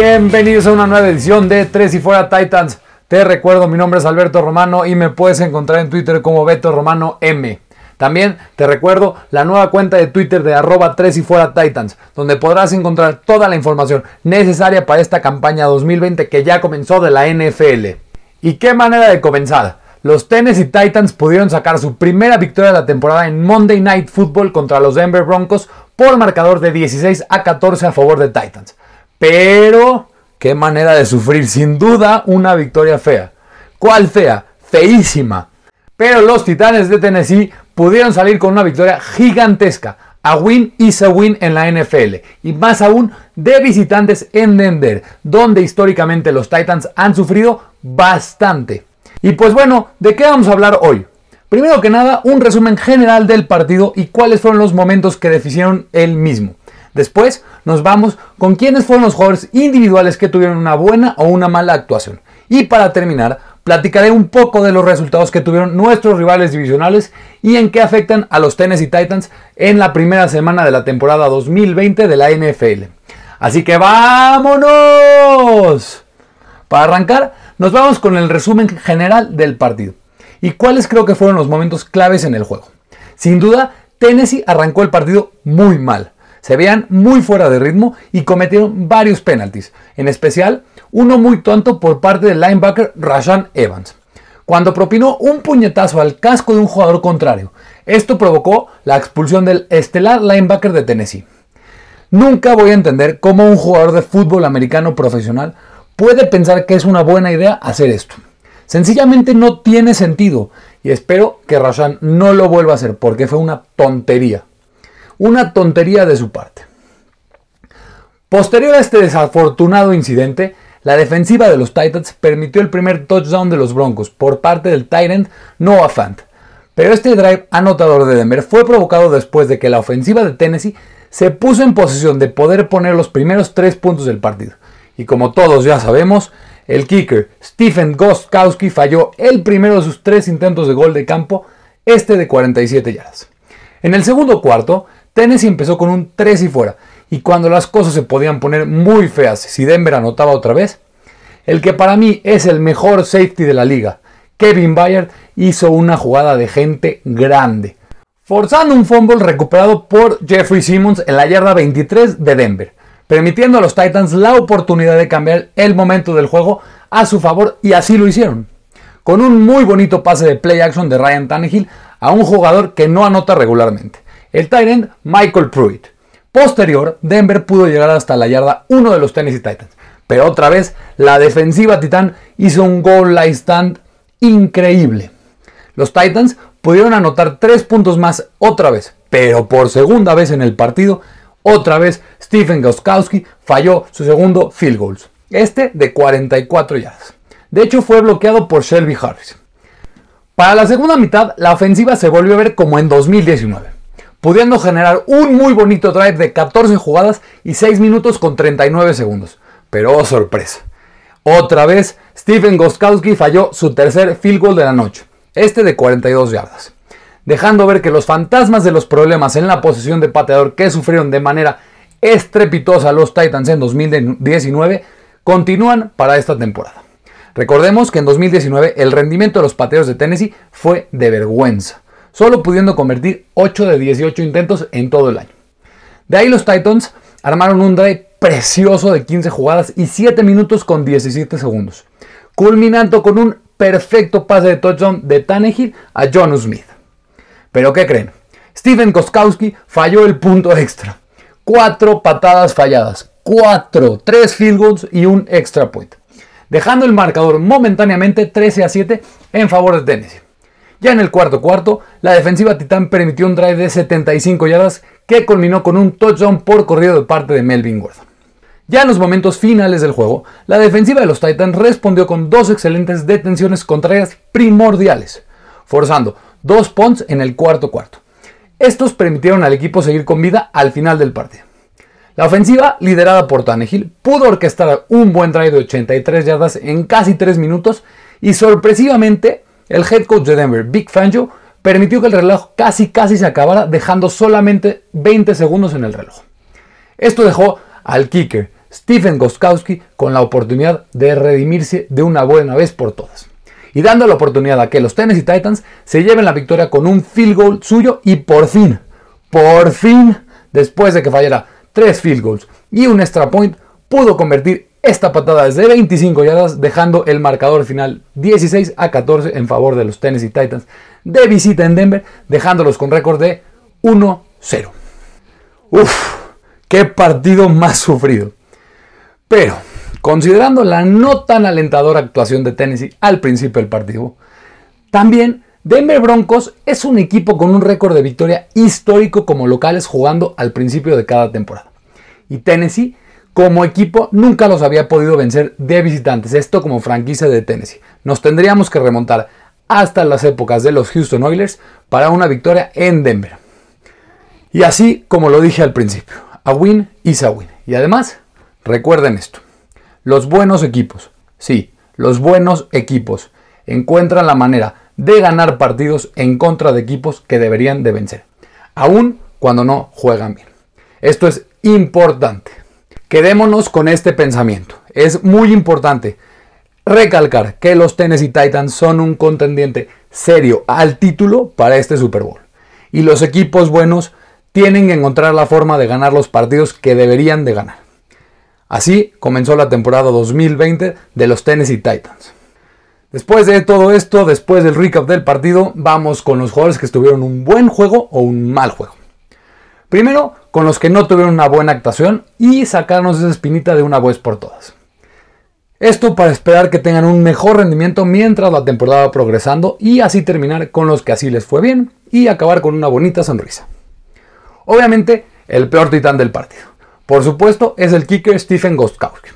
Bienvenidos a una nueva edición de Tres y Fuera Titans. Te recuerdo, mi nombre es Alberto Romano y me puedes encontrar en Twitter como Beto Romano M. También te recuerdo la nueva cuenta de Twitter de arroba 3 y fuera Titans, donde podrás encontrar toda la información necesaria para esta campaña 2020 que ya comenzó de la NFL. ¿Y qué manera de comenzar? Los Tennessee Titans pudieron sacar su primera victoria de la temporada en Monday Night Football contra los Denver Broncos por marcador de 16 a 14 a favor de Titans. Pero, qué manera de sufrir, sin duda una victoria fea. ¿Cuál fea? Feísima. Pero los Titanes de Tennessee pudieron salir con una victoria gigantesca. A win is a win en la NFL. Y más aún de visitantes en Denver, donde históricamente los Titans han sufrido bastante. Y pues bueno, ¿de qué vamos a hablar hoy? Primero que nada, un resumen general del partido y cuáles fueron los momentos que deficieron el mismo. Después nos vamos con quiénes fueron los jugadores individuales que tuvieron una buena o una mala actuación. Y para terminar, platicaré un poco de los resultados que tuvieron nuestros rivales divisionales y en qué afectan a los Tennessee Titans en la primera semana de la temporada 2020 de la NFL. Así que vámonos. Para arrancar, nos vamos con el resumen general del partido. ¿Y cuáles creo que fueron los momentos claves en el juego? Sin duda, Tennessee arrancó el partido muy mal se veían muy fuera de ritmo y cometieron varios penaltis, en especial uno muy tonto por parte del linebacker Rashan Evans, cuando propinó un puñetazo al casco de un jugador contrario. Esto provocó la expulsión del estelar linebacker de Tennessee. Nunca voy a entender cómo un jugador de fútbol americano profesional puede pensar que es una buena idea hacer esto. Sencillamente no tiene sentido y espero que Rashan no lo vuelva a hacer porque fue una tontería. Una tontería de su parte. Posterior a este desafortunado incidente, la defensiva de los Titans permitió el primer touchdown de los Broncos por parte del Titan Noah Fant. Pero este drive anotador de Denver fue provocado después de que la ofensiva de Tennessee se puso en posición de poder poner los primeros tres puntos del partido. Y como todos ya sabemos, el kicker Stephen Gostkowski falló el primero de sus tres intentos de gol de campo, este de 47 yardas. En el segundo cuarto, Tennessee empezó con un 3 y fuera, y cuando las cosas se podían poner muy feas si Denver anotaba otra vez, el que para mí es el mejor safety de la liga, Kevin Bayard, hizo una jugada de gente grande, forzando un fumble recuperado por Jeffrey Simmons en la yarda 23 de Denver, permitiendo a los Titans la oportunidad de cambiar el momento del juego a su favor y así lo hicieron. Con un muy bonito pase de play action de Ryan Tannehill a un jugador que no anota regularmente el Tyrant Michael Pruitt. Posterior, Denver pudo llegar hasta la yarda 1 de los Tennessee Titans. Pero otra vez, la defensiva titán hizo un goal line stand increíble. Los Titans pudieron anotar 3 puntos más otra vez, pero por segunda vez en el partido, otra vez Stephen Goskowski falló su segundo field goal, este de 44 yardas. De hecho, fue bloqueado por Shelby Harris. Para la segunda mitad, la ofensiva se volvió a ver como en 2019 pudiendo generar un muy bonito drive de 14 jugadas y 6 minutos con 39 segundos. Pero oh sorpresa, otra vez Stephen Goskowski falló su tercer field goal de la noche, este de 42 yardas, dejando ver que los fantasmas de los problemas en la posición de pateador que sufrieron de manera estrepitosa los Titans en 2019 continúan para esta temporada. Recordemos que en 2019 el rendimiento de los pateadores de Tennessee fue de vergüenza solo pudiendo convertir 8 de 18 intentos en todo el año. De ahí los Titans armaron un drive precioso de 15 jugadas y 7 minutos con 17 segundos, culminando con un perfecto pase de touchdown de Tannehill a John Smith. Pero ¿qué creen? Steven Koskowski falló el punto extra. Cuatro patadas falladas. Cuatro. Tres field goals y un extra point. Dejando el marcador momentáneamente 13 a 7 en favor de Tennessee. Ya en el cuarto cuarto, la defensiva titán permitió un drive de 75 yardas que culminó con un touchdown por corrido de parte de Melvin Gordon. Ya en los momentos finales del juego, la defensiva de los Titans respondió con dos excelentes detenciones contrarias primordiales, forzando dos punts en el cuarto cuarto. Estos permitieron al equipo seguir con vida al final del partido. La ofensiva, liderada por Tannehill, pudo orquestar un buen drive de 83 yardas en casi 3 minutos y sorpresivamente el head coach de Denver, Big Fangio, permitió que el reloj casi casi se acabara dejando solamente 20 segundos en el reloj. Esto dejó al kicker Stephen Goskowski con la oportunidad de redimirse de una buena vez por todas. Y dando la oportunidad a que los Tennessee Titans se lleven la victoria con un field goal suyo y por fin, por fin, después de que fallara tres field goals y un extra point, pudo convertir esta patada desde 25 yardas, dejando el marcador final 16 a 14 en favor de los Tennessee Titans de visita en Denver, dejándolos con récord de 1-0. Uf, qué partido más sufrido. Pero, considerando la no tan alentadora actuación de Tennessee al principio del partido, también Denver Broncos es un equipo con un récord de victoria histórico como locales jugando al principio de cada temporada. Y Tennessee, como equipo, nunca los había podido vencer de visitantes, esto como franquicia de Tennessee. Nos tendríamos que remontar hasta las épocas de los Houston Oilers para una victoria en Denver. Y así como lo dije al principio, a win is a win. Y además, recuerden esto, los buenos equipos, sí, los buenos equipos encuentran la manera de ganar partidos en contra de equipos que deberían de vencer, aun cuando no juegan bien. Esto es importante. Quedémonos con este pensamiento. Es muy importante recalcar que los Tennessee Titans son un contendiente serio al título para este Super Bowl. Y los equipos buenos tienen que encontrar la forma de ganar los partidos que deberían de ganar. Así comenzó la temporada 2020 de los Tennessee Titans. Después de todo esto, después del recap del partido, vamos con los jugadores que estuvieron un buen juego o un mal juego. Primero, con los que no tuvieron una buena actuación y sacarnos esa espinita de una vez por todas. Esto para esperar que tengan un mejor rendimiento mientras la temporada va progresando y así terminar con los que así les fue bien y acabar con una bonita sonrisa. Obviamente, el peor titán del partido. Por supuesto, es el kicker Stephen Gostkowski.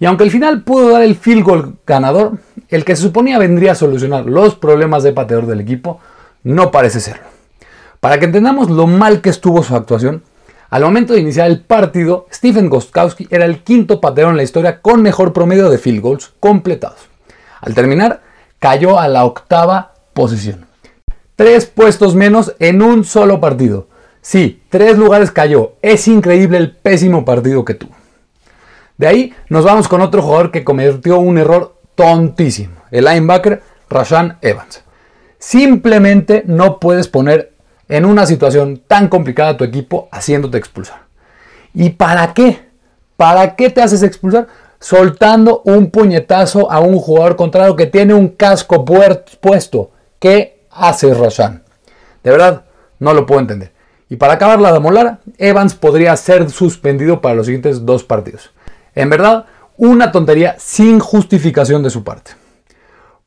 Y aunque al final pudo dar el field goal ganador, el que se suponía vendría a solucionar los problemas de pateador del equipo, no parece serlo. Para que entendamos lo mal que estuvo su actuación, al momento de iniciar el partido, Stephen Gostkowski era el quinto pateador en la historia con mejor promedio de field goals completados. Al terminar, cayó a la octava posición. Tres puestos menos en un solo partido. Sí, tres lugares cayó. Es increíble el pésimo partido que tuvo. De ahí nos vamos con otro jugador que cometió un error tontísimo. El linebacker Rashan Evans. Simplemente no puedes poner en una situación tan complicada a tu equipo haciéndote expulsar. ¿Y para qué? ¿Para qué te haces expulsar? Soltando un puñetazo a un jugador contrario que tiene un casco puesto. ¿Qué hace Roshan? De verdad, no lo puedo entender. Y para acabarla de molar, Evans podría ser suspendido para los siguientes dos partidos. En verdad, una tontería sin justificación de su parte.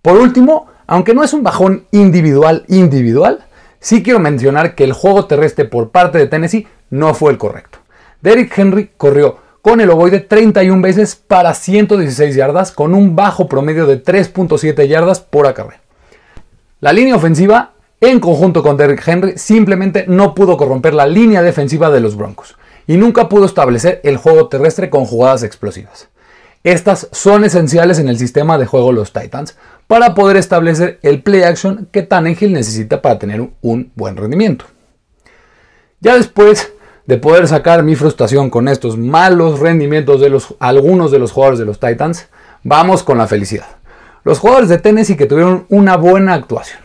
Por último, aunque no es un bajón individual individual, Sí quiero mencionar que el juego terrestre por parte de Tennessee no fue el correcto. Derrick Henry corrió con el ovoide 31 veces para 116 yardas con un bajo promedio de 3.7 yardas por acarreo. La línea ofensiva, en conjunto con Derrick Henry, simplemente no pudo corromper la línea defensiva de los Broncos y nunca pudo establecer el juego terrestre con jugadas explosivas. Estas son esenciales en el sistema de juego de los Titans para poder establecer el play action que Tannehill necesita para tener un buen rendimiento. Ya después de poder sacar mi frustración con estos malos rendimientos de algunos de los jugadores de los Titans, vamos con la felicidad. Los jugadores de Tennessee que tuvieron una buena actuación.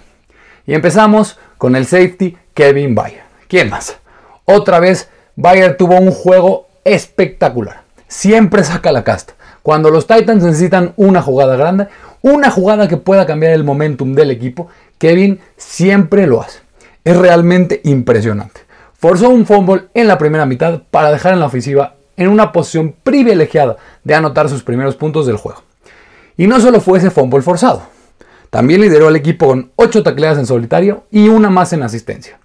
Y empezamos con el safety Kevin Bayer. ¿Quién más? Otra vez, Bayer tuvo un juego espectacular. Siempre saca la casta. Cuando los Titans necesitan una jugada grande, una jugada que pueda cambiar el momentum del equipo, Kevin siempre lo hace. Es realmente impresionante. Forzó un fumble en la primera mitad para dejar en la ofensiva en una posición privilegiada de anotar sus primeros puntos del juego. Y no solo fue ese fumble forzado, también lideró al equipo con 8 tacleadas en solitario y una más en asistencia.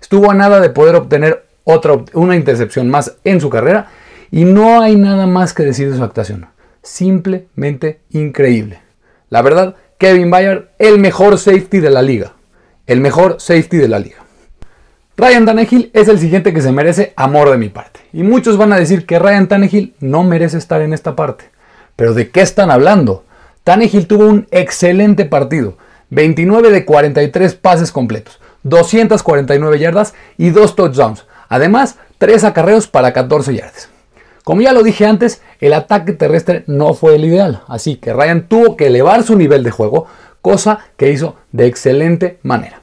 Estuvo a nada de poder obtener otra, una intercepción más en su carrera y no hay nada más que decir de su actuación. Simplemente increíble. La verdad, Kevin Bayard, el mejor safety de la liga. El mejor safety de la liga. Ryan Tannehill es el siguiente que se merece amor de mi parte. Y muchos van a decir que Ryan Tannehill no merece estar en esta parte. Pero ¿de qué están hablando? Tannehill tuvo un excelente partido. 29 de 43 pases completos, 249 yardas y 2 touchdowns. Además, 3 acarreos para 14 yardas. Como ya lo dije antes, el ataque terrestre no fue el ideal, así que Ryan tuvo que elevar su nivel de juego, cosa que hizo de excelente manera.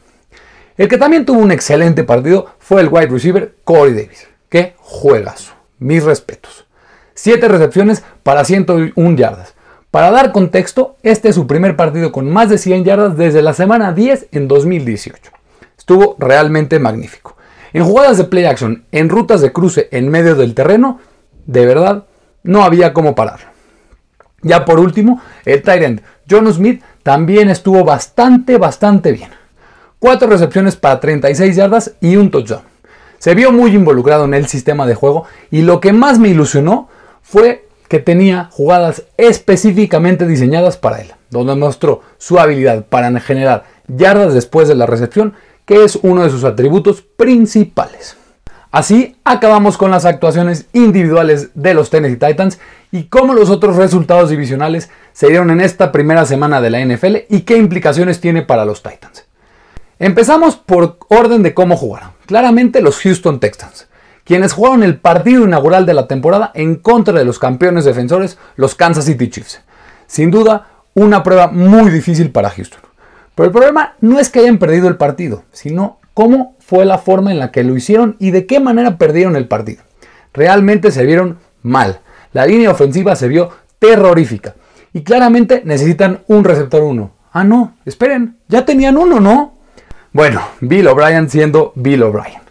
El que también tuvo un excelente partido fue el wide receiver Corey Davis. ¡Qué juegazo! Mis respetos. 7 recepciones para 101 yardas. Para dar contexto, este es su primer partido con más de 100 yardas desde la semana 10 en 2018. Estuvo realmente magnífico. En jugadas de play action, en rutas de cruce en medio del terreno, de verdad, no había cómo parar. Ya por último, el tight end John Smith también estuvo bastante, bastante bien. Cuatro recepciones para 36 yardas y un touchdown. Se vio muy involucrado en el sistema de juego y lo que más me ilusionó fue que tenía jugadas específicamente diseñadas para él, donde mostró su habilidad para generar yardas después de la recepción, que es uno de sus atributos principales. Así acabamos con las actuaciones individuales de los Tennessee Titans y cómo los otros resultados divisionales se dieron en esta primera semana de la NFL y qué implicaciones tiene para los Titans. Empezamos por orden de cómo jugaron. Claramente los Houston Texans, quienes jugaron el partido inaugural de la temporada en contra de los campeones defensores, los Kansas City Chiefs. Sin duda, una prueba muy difícil para Houston. Pero el problema no es que hayan perdido el partido, sino cómo fue la forma en la que lo hicieron y de qué manera perdieron el partido. Realmente se vieron mal. La línea ofensiva se vio terrorífica. Y claramente necesitan un receptor 1. Ah, no, esperen, ya tenían uno, ¿no? Bueno, Bill O'Brien siendo Bill O'Brien.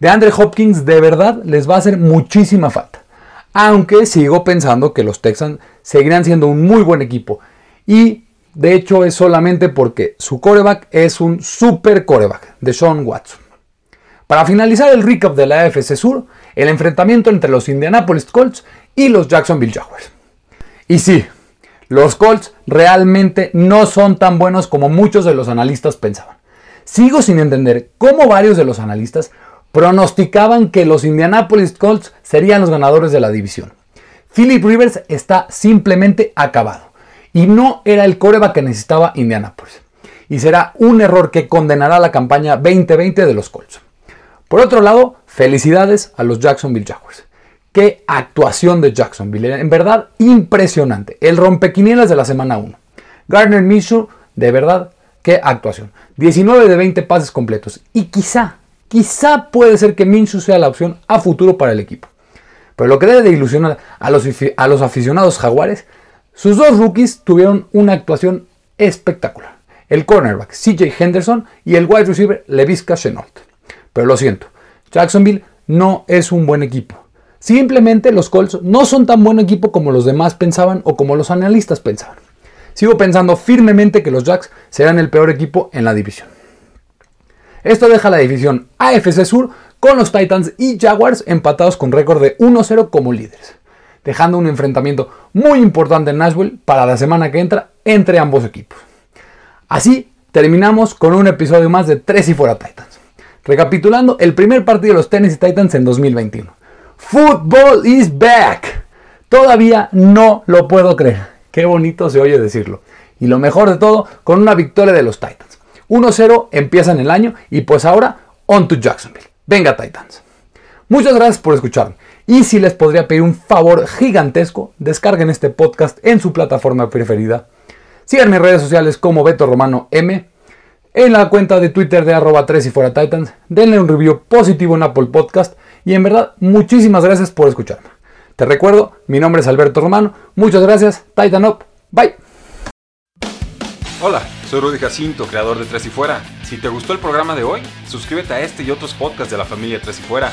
De Andre Hopkins de verdad les va a hacer muchísima falta. Aunque sigo pensando que los Texans seguirán siendo un muy buen equipo. Y de hecho, es solamente porque su coreback es un super coreback de Sean Watson. Para finalizar el recap de la AFC Sur, el enfrentamiento entre los Indianapolis Colts y los Jacksonville Jaguars. Y sí, los Colts realmente no son tan buenos como muchos de los analistas pensaban. Sigo sin entender cómo varios de los analistas pronosticaban que los Indianapolis Colts serían los ganadores de la división. Philip Rivers está simplemente acabado y no era el coreback que necesitaba Indianapolis. Y será un error que condenará la campaña 2020 de los Colts. Por otro lado, felicidades a los Jacksonville Jaguars. Qué actuación de Jacksonville, en verdad impresionante. El rompequinielas de la semana 1. Gardner Minshew, de verdad, qué actuación. 19 de 20 pases completos. Y quizá, quizá puede ser que Minshew sea la opción a futuro para el equipo. Pero lo que debe de ilusionar a los, a los aficionados jaguares sus dos rookies tuvieron una actuación espectacular. El cornerback CJ Henderson y el wide receiver Levisca Chenault. Pero lo siento, Jacksonville no es un buen equipo. Simplemente los Colts no son tan buen equipo como los demás pensaban o como los analistas pensaban. Sigo pensando firmemente que los Jacks serán el peor equipo en la división. Esto deja la división AFC Sur con los Titans y Jaguars empatados con récord de 1-0 como líderes dejando un enfrentamiento muy importante en Nashville para la semana que entra entre ambos equipos. Así terminamos con un episodio más de Tres y Fuera Titans. Recapitulando el primer partido de los Tennessee Titans en 2021. Football is back. Todavía no lo puedo creer. Qué bonito se oye decirlo. Y lo mejor de todo, con una victoria de los Titans. 1-0 empiezan el año y pues ahora on to Jacksonville. Venga Titans. Muchas gracias por escucharme. Y si les podría pedir un favor gigantesco, descarguen este podcast en su plataforma preferida. Sigan mis redes sociales como Beto Romano M. En la cuenta de Twitter de arroba 3 y fuera Titans. Denle un review positivo en Apple Podcast. Y en verdad, muchísimas gracias por escucharme. Te recuerdo, mi nombre es Alberto Romano. Muchas gracias. Titan Up. Bye. Hola, soy Rudy Jacinto, creador de Tres y Fuera. Si te gustó el programa de hoy, suscríbete a este y otros podcasts de la familia Tres y Fuera